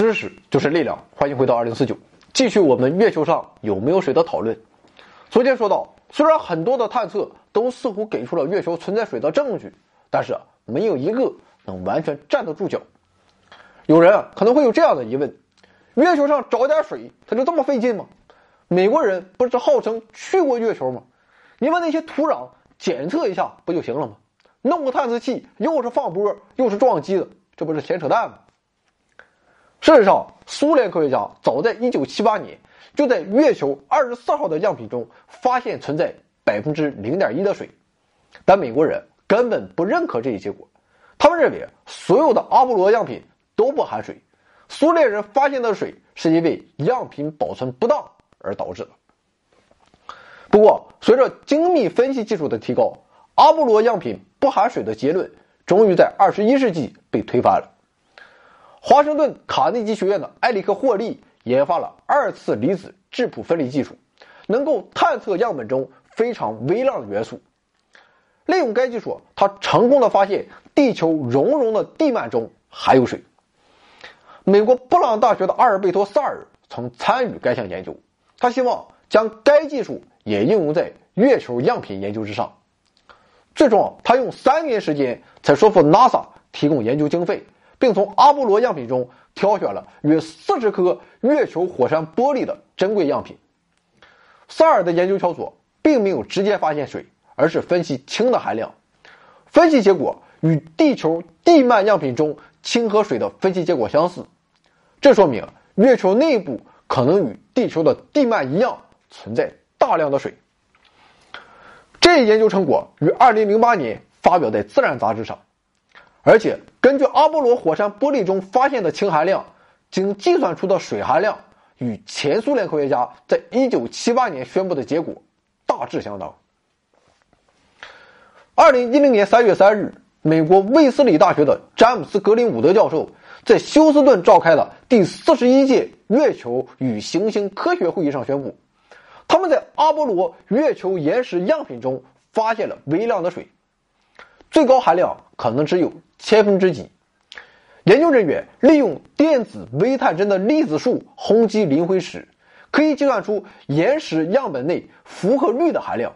知识就是力量，欢迎回到二零四九，继续我们月球上有没有水的讨论。昨天说到，虽然很多的探测都似乎给出了月球存在水的证据，但是没有一个能完全站得住脚。有人啊可能会有这样的疑问：月球上找点水，它就这么费劲吗？美国人不是号称去过月球吗？你把那些土壤检测一下不就行了吗？弄个探测器又是放波又是撞击的，这不是闲扯淡吗？事实上，苏联科学家早在1978年就在月球24号的样品中发现存在百分之零点一的水，但美国人根本不认可这一结果。他们认为所有的阿波罗样品都不含水，苏联人发现的水是因为样品保存不当而导致的。不过，随着精密分析技术的提高，阿波罗样品不含水的结论终于在21世纪被推翻了。华盛顿卡内基学院的埃里克霍利研发了二次离子质谱分离技术，能够探测样本中非常微量的元素。利用该技术，他成功的发现地球熔融的地幔中含有水。美国布朗大学的阿尔贝托·萨尔曾参与该项研究，他希望将该技术也应用在月球样品研究之上。最终，他用三年时间才说服 NASA 提供研究经费。并从阿波罗样品中挑选了约四十颗月球火山玻璃的珍贵样品。萨尔的研究小组并没有直接发现水，而是分析氢的含量。分析结果与地球地幔样品中氢和水的分析结果相似，这说明月球内部可能与地球的地幔一样存在大量的水。这一研究成果于2008年发表在《自然》杂志上。而且，根据阿波罗火山玻璃中发现的氢含量，经计算出的水含量与前苏联科学家在1978年宣布的结果大致相当。2010年3月3日，美国卫斯理大学的詹姆斯·格林伍德教授在休斯顿召开的第41届月球与行星科学会议上宣布，他们在阿波罗月球岩石样品中发现了微量的水，最高含量可能只有。千分之几？研究人员利用电子微探针的粒子束轰击磷灰石，可以计算出岩石样本内氟和氯的含量。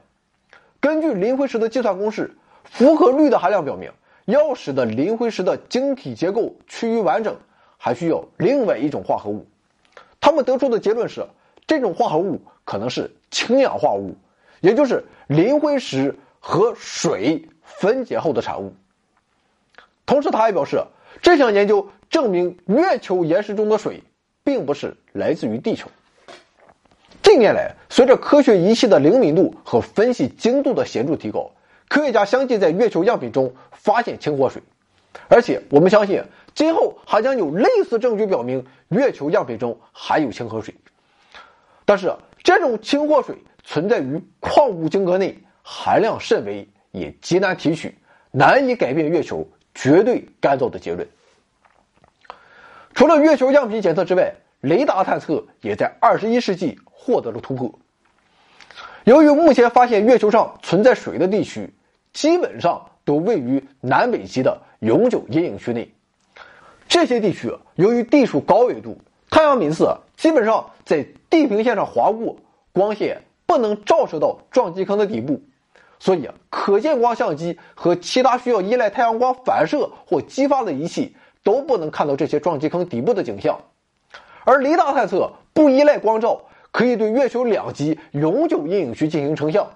根据磷灰石的计算公式，氟和氯的含量表明，要使得磷灰石的晶体结构趋于完整，还需要另外一种化合物。他们得出的结论是，这种化合物可能是氢氧化物，也就是磷灰石和水分解后的产物。同时，他还表示，这项研究证明月球岩石中的水并不是来自于地球。近年来，随着科学仪器的灵敏度和分析精度的显著提高，科学家相继在月球样品中发现氢或水，而且我们相信，今后还将有类似证据表明月球样品中含有氢和水。但是，这种氢或水存在于矿物晶格内，含量甚微，也极难提取，难以改变月球。绝对干燥的结论。除了月球样品检测之外，雷达探测也在二十一世纪获得了突破。由于目前发现月球上存在水的地区，基本上都位于南北极的永久阴影区内。这些地区由于地处高纬度，太阳频次基本上在地平线上划过，光线不能照射到撞击坑的底部。所以啊，可见光相机和其他需要依赖太阳光反射或激发的仪器都不能看到这些撞击坑底部的景象。而雷达探测不依赖光照，可以对月球两极永久阴影区进行成像，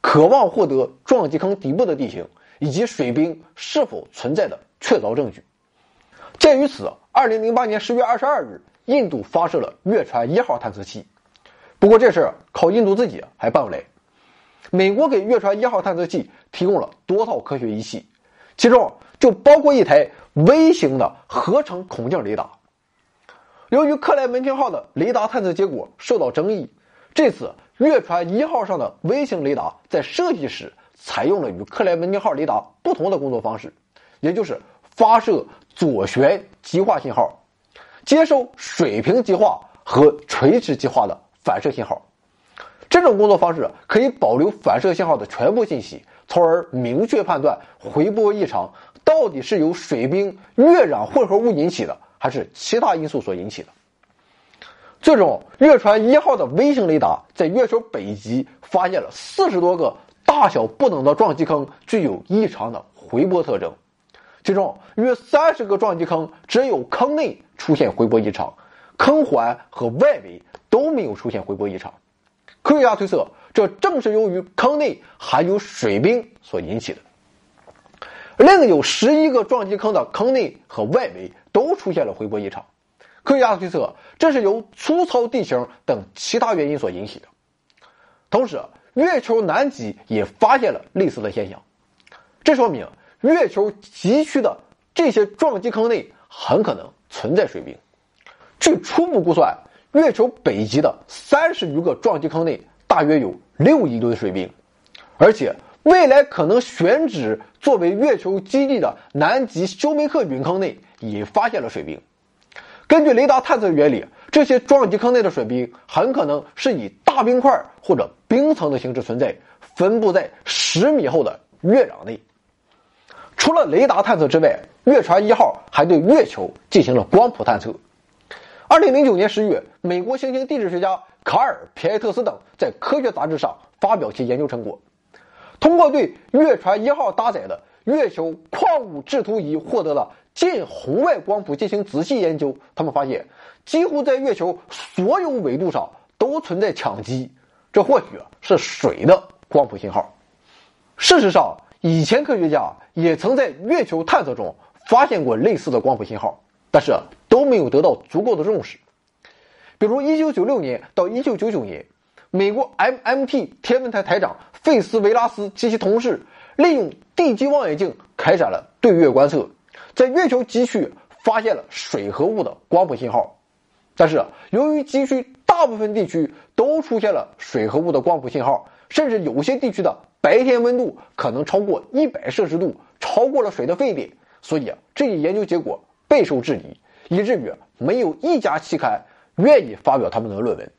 渴望获得撞击坑底部的地形以及水冰是否存在的确凿证据。鉴于此，2008年10月22日，印度发射了月船一号探测器。不过，这事靠印度自己还办不来。美国给月船一号探测器提供了多套科学仪器，其中就包括一台微型的合成孔径雷达。由于克莱门汀号的雷达探测结果受到争议，这次月船一号上的微型雷达在设计时采用了与克莱门汀号雷达不同的工作方式，也就是发射左旋极化信号，接收水平极化和垂直极化的反射信号。这种工作方式可以保留反射信号的全部信息，从而明确判断回波异常到底是由水冰月壤混合物引起的，还是其他因素所引起的。最终，月船一号的微型雷达在月球北极发现了四十多个大小不等的撞击坑，具有异常的回波特征。其中约三十个撞击坑只有坑内出现回波异常，坑环和外围都没有出现回波异常。科学家推测，这正是由于坑内含有水冰所引起的。另有十一个撞击坑的坑内和外围都出现了回波异常。科学家推测，这是由粗糙地形等其他原因所引起的。同时，月球南极也发现了类似的现象，这说明。月球极区的这些撞击坑内很可能存在水冰。据初步估算，月球北极的三十余个撞击坑内大约有六亿吨水冰，而且未来可能选址作为月球基地的南极休梅克陨坑内也发现了水冰。根据雷达探测原理，这些撞击坑内的水冰很可能是以大冰块或者冰层的形式存在，分布在十米厚的月壤内。除了雷达探测之外，月船一号还对月球进行了光谱探测。二零零九年十月，美国行星地质学家卡尔·皮埃特斯等在科学杂志上发表其研究成果。通过对月船一号搭载的月球矿物制图仪获得了近红外光谱进行仔细研究，他们发现几乎在月球所有纬度上都存在羟基，这或许是水的光谱信号。事实上，以前科学家也曾在月球探测中发现过类似的光谱信号，但是都没有得到足够的重视。比如1996年到1999年，美国 MMT 天文台台长费斯维拉斯及其同事利用地基望远镜开展了对月观测，在月球极区发现了水和物的光谱信号。但是由于极区大部分地区都出现了水和物的光谱信号，甚至有些地区的。白天温度可能超过一百摄氏度，超过了水的沸点，所以，这一研究结果备受质疑，以至于没有一家期刊愿意发表他们的论文。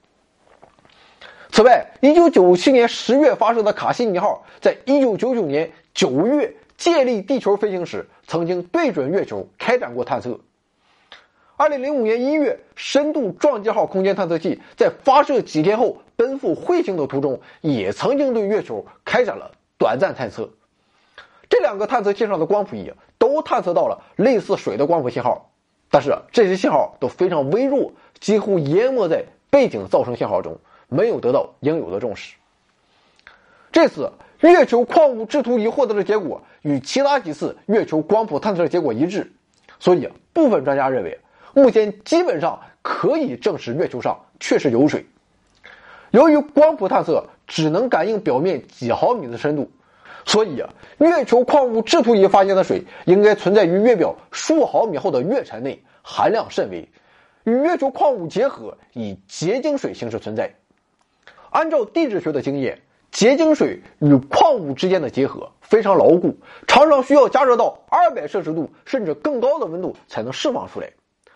此外，一九九七年十月发射的卡西尼号，在一九九九年九月借力地球飞行时，曾经对准月球开展过探测。二零零五年一月，深度撞击号空间探测器在发射几天后奔赴彗星的途中，也曾经对月球开展了短暂探测。这两个探测器上的光谱仪都探测到了类似水的光谱信号，但是这些信号都非常微弱，几乎淹没在背景噪声信号中，没有得到应有的重视。这次月球矿物制图仪获得的结果与其他几次月球光谱探测的结果一致，所以部分专家认为。目前基本上可以证实月球上确实有水。由于光谱探测只能感应表面几毫米的深度，所以啊，月球矿物制图仪发现的水应该存在于月表数毫米厚的月尘内，含量甚微，与月球矿物结合，以结晶水形式存在。按照地质学的经验，结晶水与矿物之间的结合非常牢固，常常需要加热到二百摄氏度甚至更高的温度才能释放出来。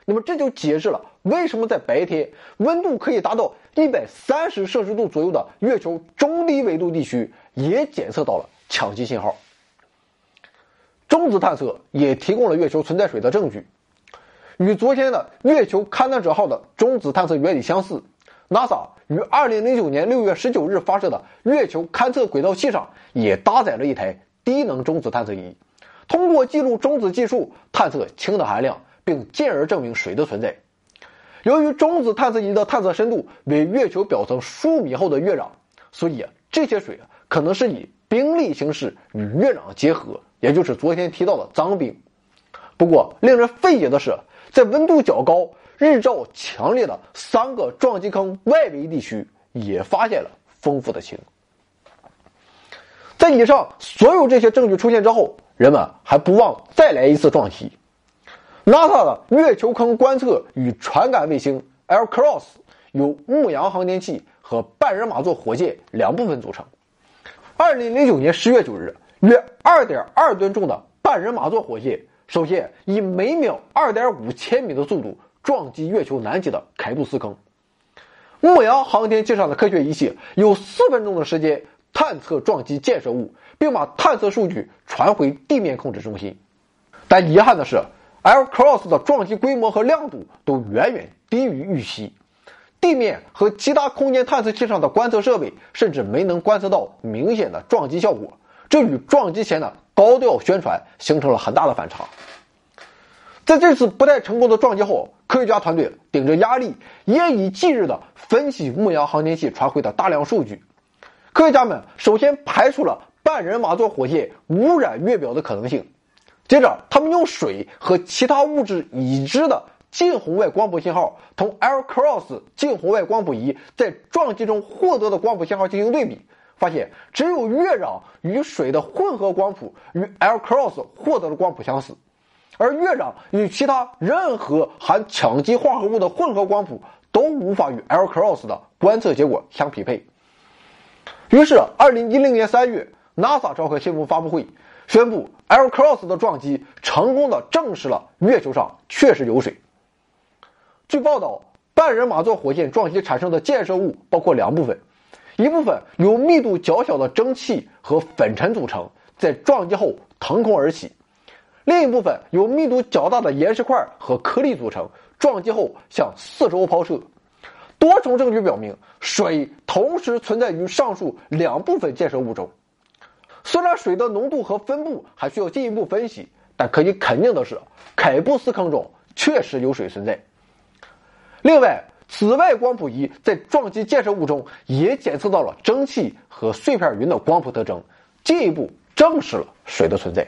那么这就解释了为什么在白天温度可以达到一百三十摄氏度左右的月球中低纬度地区也检测到了羟基信号。中子探测也提供了月球存在水的证据，与昨天的月球勘探者号的中子探测原理相似。NASA 于二零零九年六月十九日发射的月球勘测轨道器上也搭载了一台低能中子探测仪，通过记录中子计数探测氢的含量。并进而证明水的存在。由于中子探测仪的探测深度为月球表层数米厚的月壤，所以这些水可能是以冰粒形式与月壤结合，也就是昨天提到的脏冰。不过，令人费解的是，在温度较高、日照强烈的三个撞击坑外围地区，也发现了丰富的氢。在以上所有这些证据出现之后，人们还不忘再来一次撞击。NASA 的月球坑观测与传感卫星 L-CROSS 由牧羊航天器和半人马座火箭两部分组成。2009年10月9日，约2.2吨重的半人马座火箭首先以每秒2.5千米的速度撞击月球南极的凯布斯坑。牧羊航天器上的科学仪器有四分钟的时间探测撞击建设物，并把探测数据传回地面控制中心。但遗憾的是。，L Cross 的撞击规模和亮度都远远低于预期，地面和其他空间探测器上的观测设备甚至没能观测到明显的撞击效果，这与撞击前的高调宣传形成了很大的反差。在这次不太成功的撞击后，科学家团队顶着压力，夜以继日地分析牧羊航天器传回的大量数据。科学家们首先排除了半人马座火箭污染月表的可能性，接着他们用水和其他物质已知的近红外光谱信号同 L Cross 近红外光谱仪在撞击中获得的光谱信号进行对比，发现只有月壤与水的混合光谱与 L Cross 获得的光谱相似。而月壤与其他任何含羟基化合物的混合光谱都无法与 L Cross 的观测结果相匹配。于是，二零一零年三月，NASA 召开新闻发布会，宣布 L Cross 的撞击成功的证实了月球上确实有水。据报道，半人马座火箭撞击产生的建设物包括两部分，一部分由密度较小的蒸汽和粉尘组成，在撞击后腾空而起。另一部分由密度较大的岩石块和颗粒组成，撞击后向四周抛射。多重证据表明，水同时存在于上述两部分建设物中。虽然水的浓度和分布还需要进一步分析，但可以肯定的是，凯布斯坑中确实有水存在。另外，紫外光谱仪在撞击建设物中也检测到了蒸汽和碎片云的光谱特征，进一步证实了水的存在。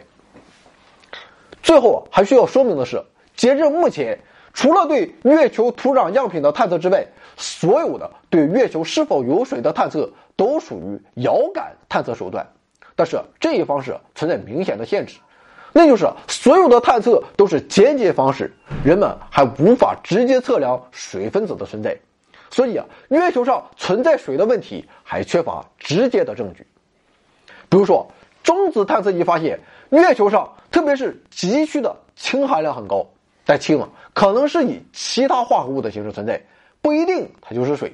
最后还需要说明的是，截至目前，除了对月球土壤样品的探测之外，所有的对月球是否有水的探测都属于遥感探测手段。但是这一方式存在明显的限制，那就是所有的探测都是间接方式，人们还无法直接测量水分子的存在。所以啊，月球上存在水的问题还缺乏直接的证据。比如说，中子探测仪发现。月球上，特别是极区的氢含量很高，但氢啊可能是以其他化合物的形式存在，不一定它就是水。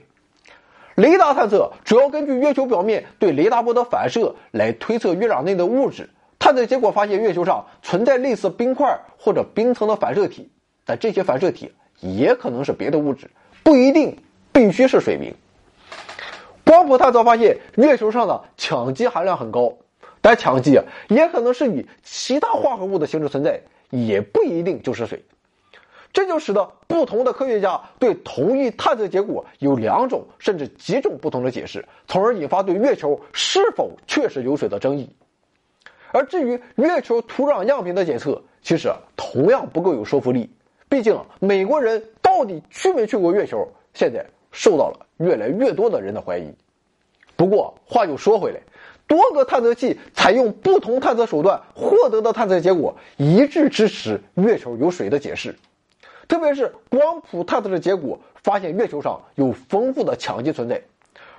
雷达探测主要根据月球表面对雷达波的反射来推测月壤内的物质，探测结果发现月球上存在类似冰块或者冰层的反射体，但这些反射体也可能是别的物质，不一定必须是水冰。光谱探测发现月球上的羟基含量很高。但羟基，也可能是以其他化合物的形式存在，也不一定就是水。这就使得不同的科学家对同一探测结果有两种甚至几种不同的解释，从而引发对月球是否确实有水的争议。而至于月球土壤样品的检测，其实同样不够有说服力。毕竟美国人到底去没去过月球，现在受到了越来越多的人的怀疑。不过话又说回来。多个探测器采用不同探测手段获得的探测结果一致支持月球有水的解释，特别是光谱探测的结果发现月球上有丰富的羟基存在，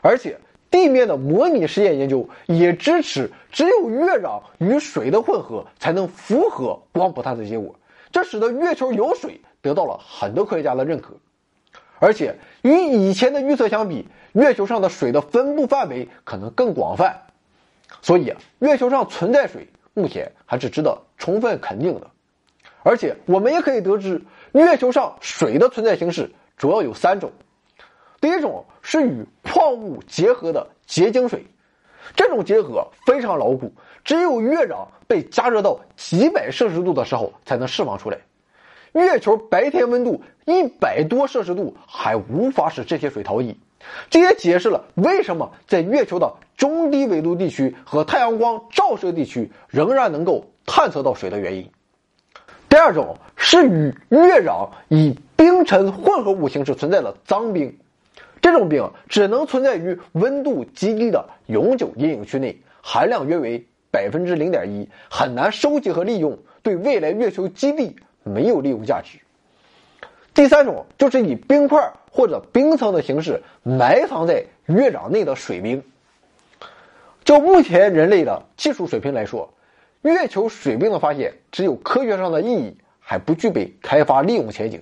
而且地面的模拟实验研究也支持只有月壤与水的混合才能符合光谱探测结果，这使得月球有水得到了很多科学家的认可，而且与以前的预测相比，月球上的水的分布范围可能更广泛。所以，月球上存在水，目前还是值得充分肯定的。而且我们也可以得知，月球上水的存在形式主要有三种。第一种是与矿物结合的结晶水，这种结合非常牢固，只有月壤被加热到几百摄氏度的时候才能释放出来。月球白天温度一百多摄氏度还无法使这些水逃逸。这也解释了为什么在月球的中低纬度地区和太阳光照射地区仍然能够探测到水的原因。第二种是与月壤以冰尘混合物形式存在的脏冰，这种冰只能存在于温度极低的永久阴影区内，含量约为百分之零点一，很难收集和利用，对未来月球基地没有利用价值。第三种就是以冰块或者冰层的形式埋藏在月壤内的水冰。就目前人类的技术水平来说，月球水冰的发现只有科学上的意义，还不具备开发利用前景。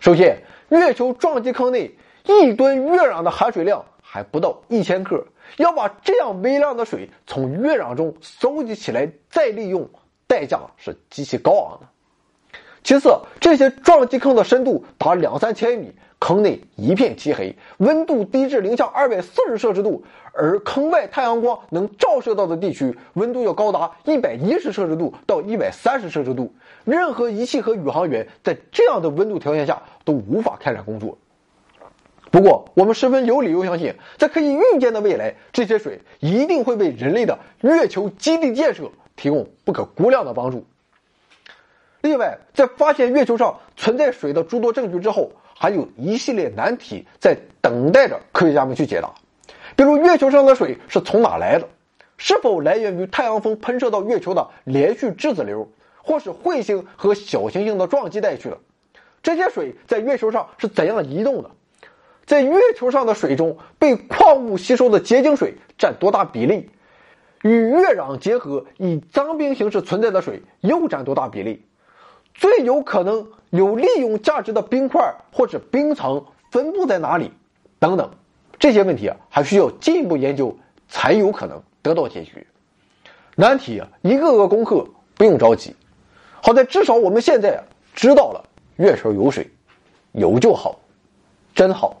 首先，月球撞击坑内一吨月壤的含水量还不到一千克，要把这样微量的水从月壤中搜集起来再利用，代价是极其高昂的。其次，这些撞击坑的深度达两三千米，坑内一片漆黑，温度低至零下二百四十摄氏度，而坑外太阳光能照射到的地区，温度要高达一百一十摄氏度到一百三十摄氏度。任何仪器和宇航员在这样的温度条件下都无法开展工作。不过，我们十分有理由相信，在可以预见的未来，这些水一定会为人类的月球基地建设提供不可估量的帮助。另外，在发现月球上存在水的诸多证据之后，还有一系列难题在等待着科学家们去解答。比如，月球上的水是从哪来的？是否来源于太阳风喷射到月球的连续质子流，或是彗星和小行星的撞击带去的？这些水在月球上是怎样移动的？在月球上的水中，被矿物吸收的结晶水占多大比例？与月壤结合以脏冰形式存在的水又占多大比例？最有可能有利用价值的冰块或者冰层分布在哪里？等等，这些问题啊，还需要进一步研究才有可能得到解决。难题啊，一个个攻克，不用着急。好在至少我们现在知道了月球有水，有就好，真好。